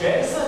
Yes.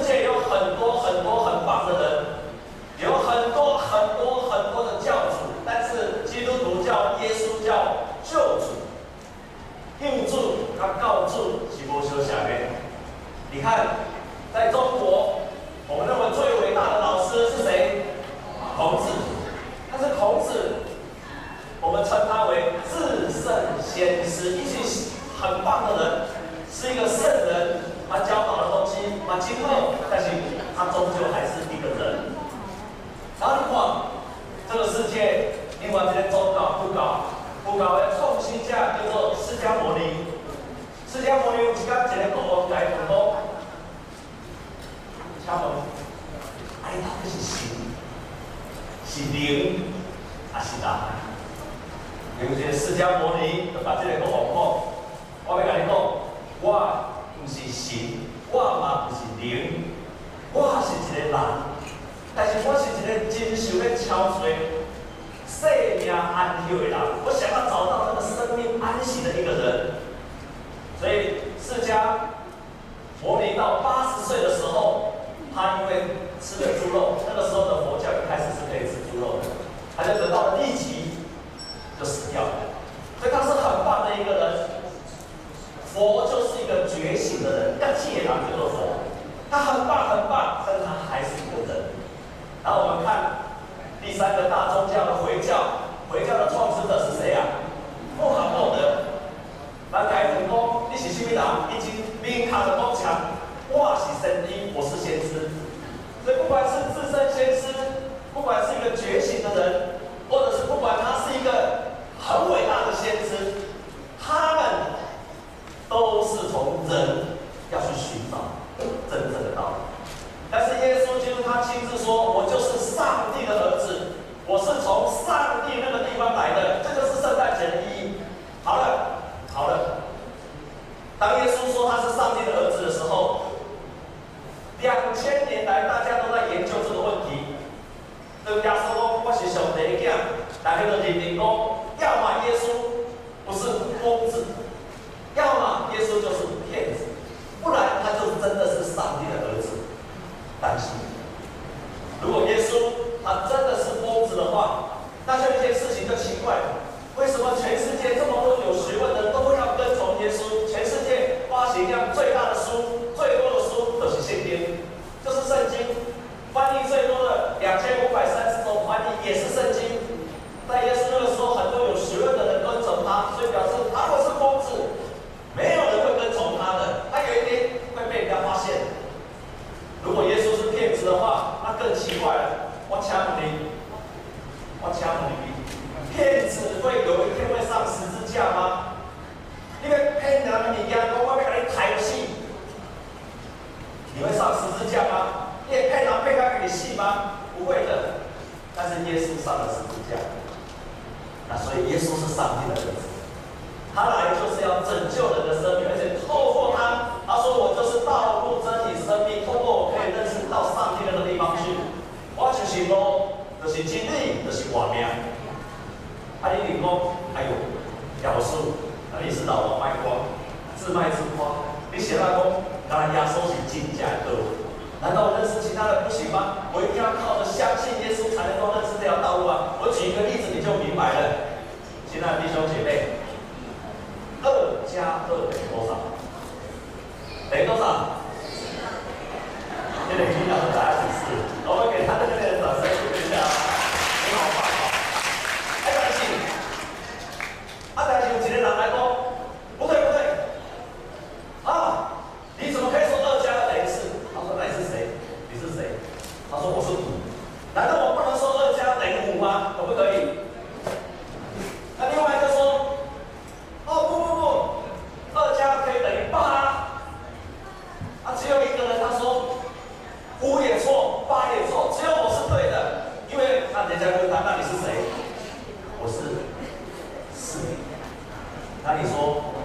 那你说，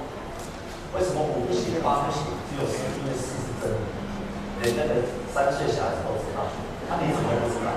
为什么五不行、八不行，只有四？因为四是真的，连那个三岁小孩子都知道。那你怎么不知道？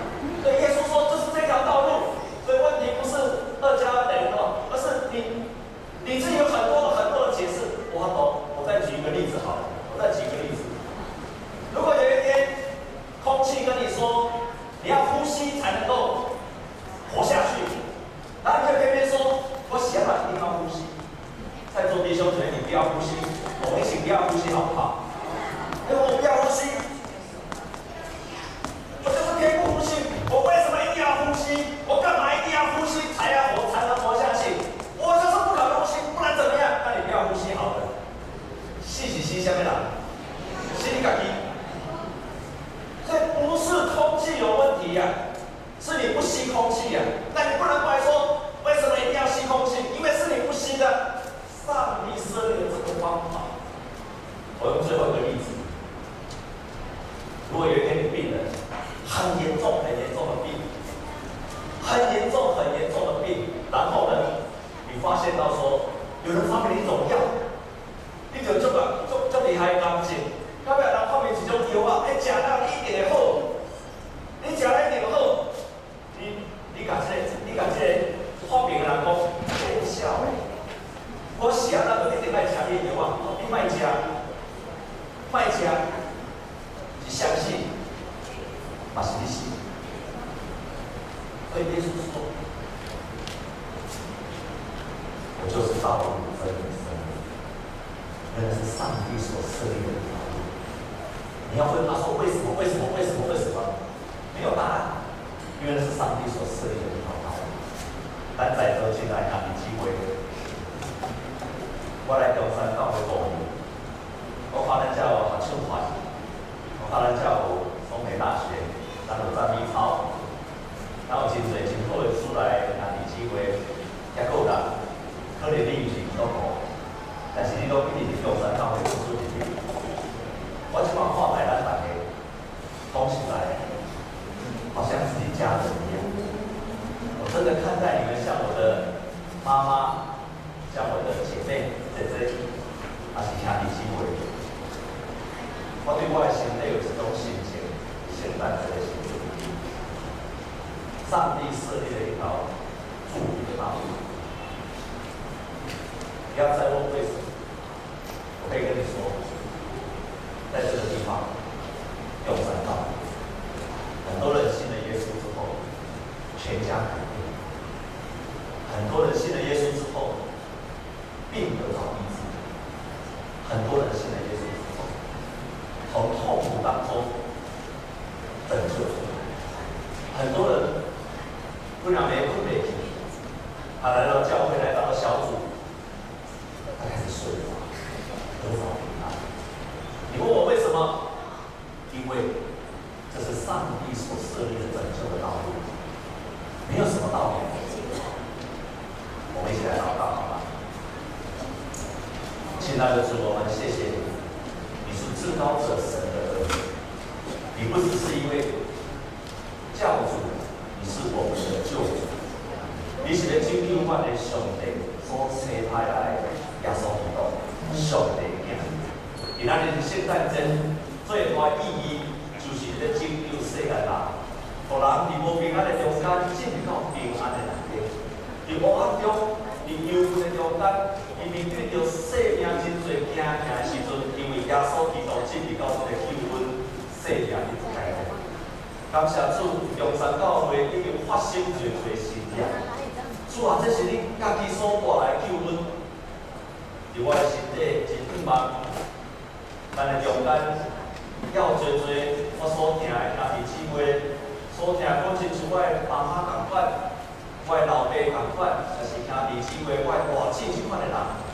很严重、很严重的病，很严重、很严重的病。然后呢，你发现到说，有人发给你一种。要给你 với thị. 那就是我们谢谢你，你是至高者神的儿子，你不只是一位教主，你是我们的救主，你是来拯救我们的上帝所生派来的耶稣基督，上帝子。你那就是现在真最大意义，就是拯救世界人，让人离无平安的中间进到平安的里面。你我种，你救的中间。面对着生命真济惊吓的时阵，因为耶稣基督进入到这个救恩生命的开端。感谢主，中山教会已经发生最多事件。主啊，这是你家己所带来救恩，伫我的身体真渴望，咱的中间要做做我所听的兄弟姊妹所听，讲清楚我的妈妈同款，我的老爸同款，也是兄弟姊妹，我外亲这款的人。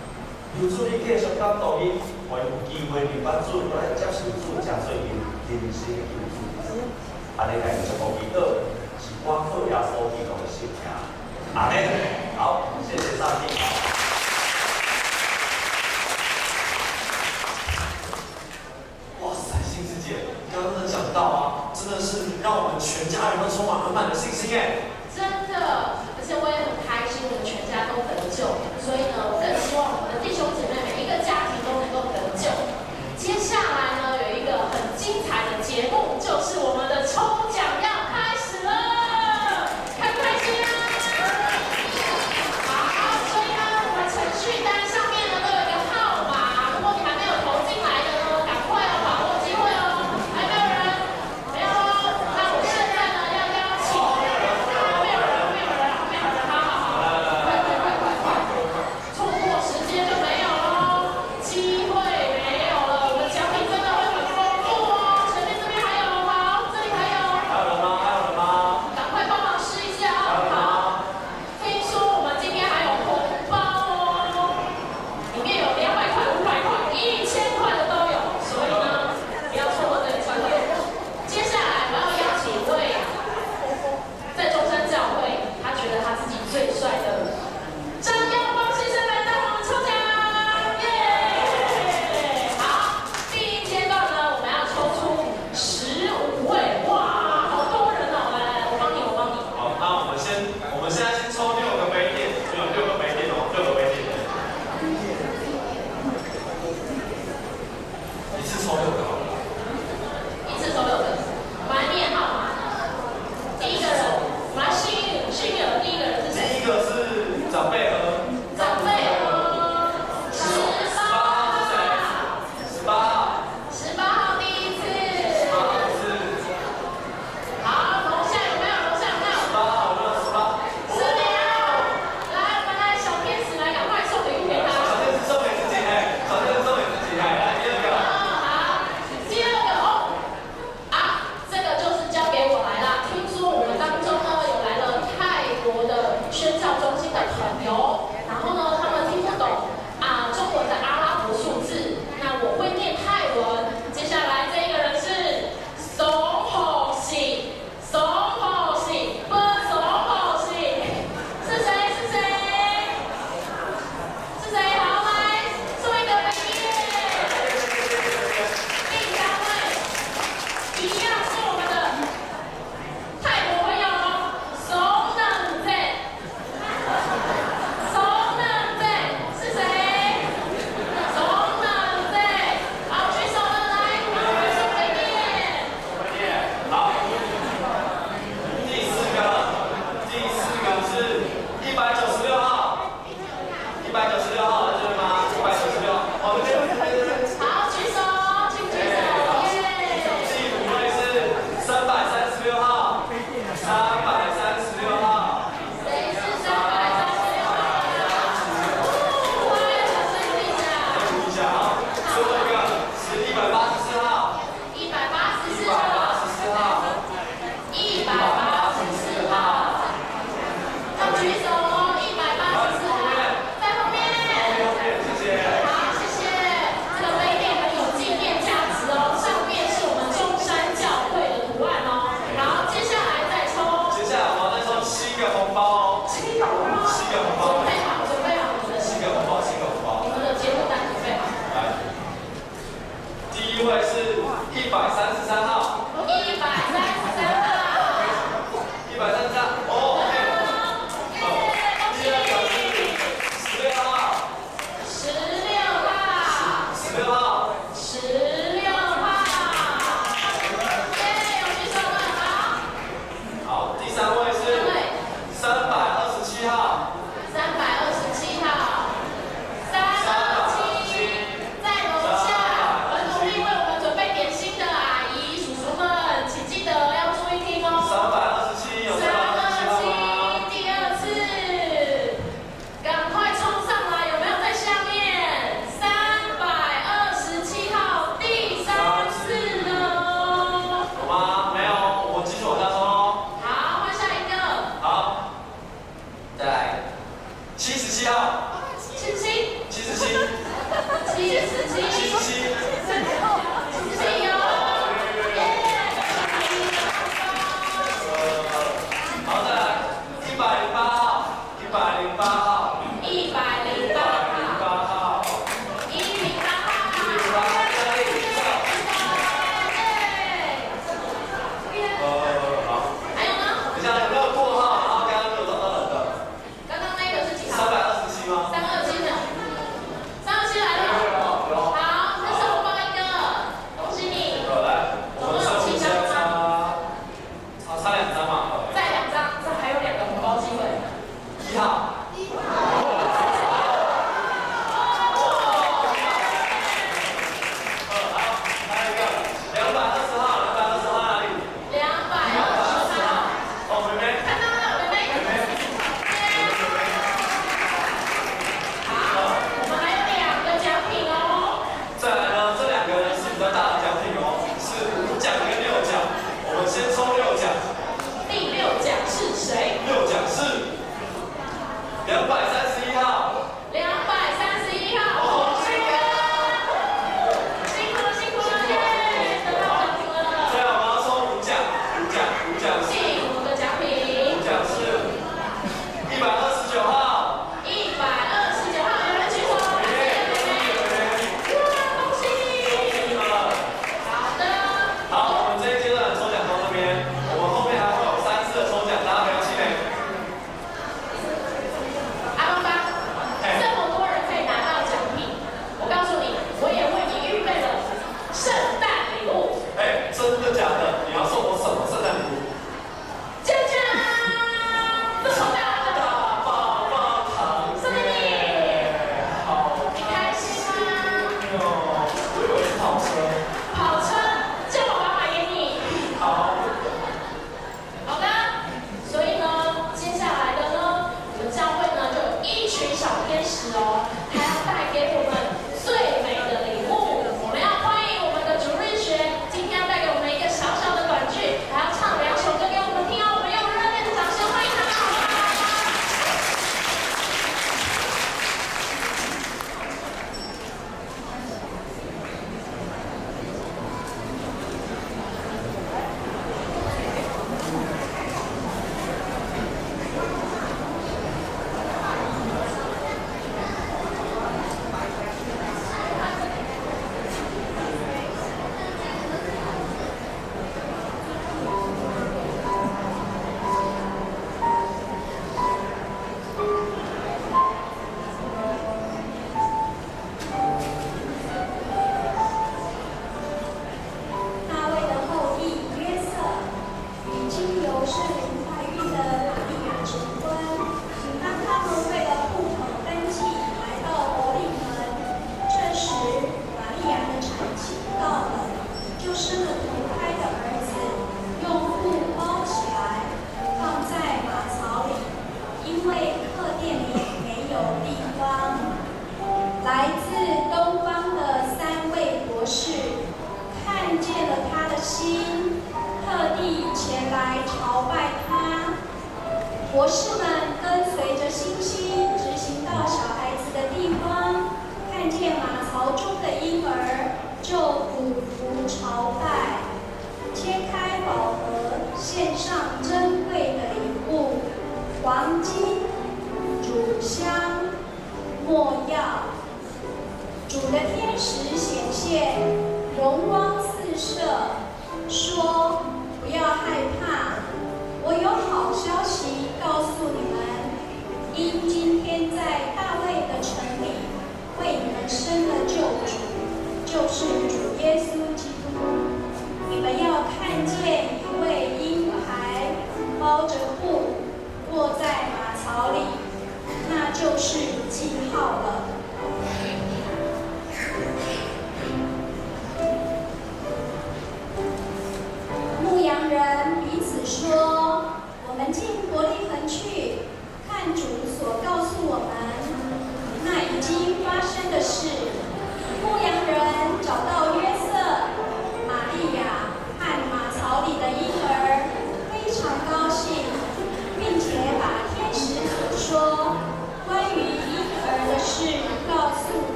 求主你继续感动伊，还有机会明白主，来接受主，真做因人生的救主。安尼来祝福伊个，是我靠耶稣基督的信仰。阿门。好，谢谢上帝。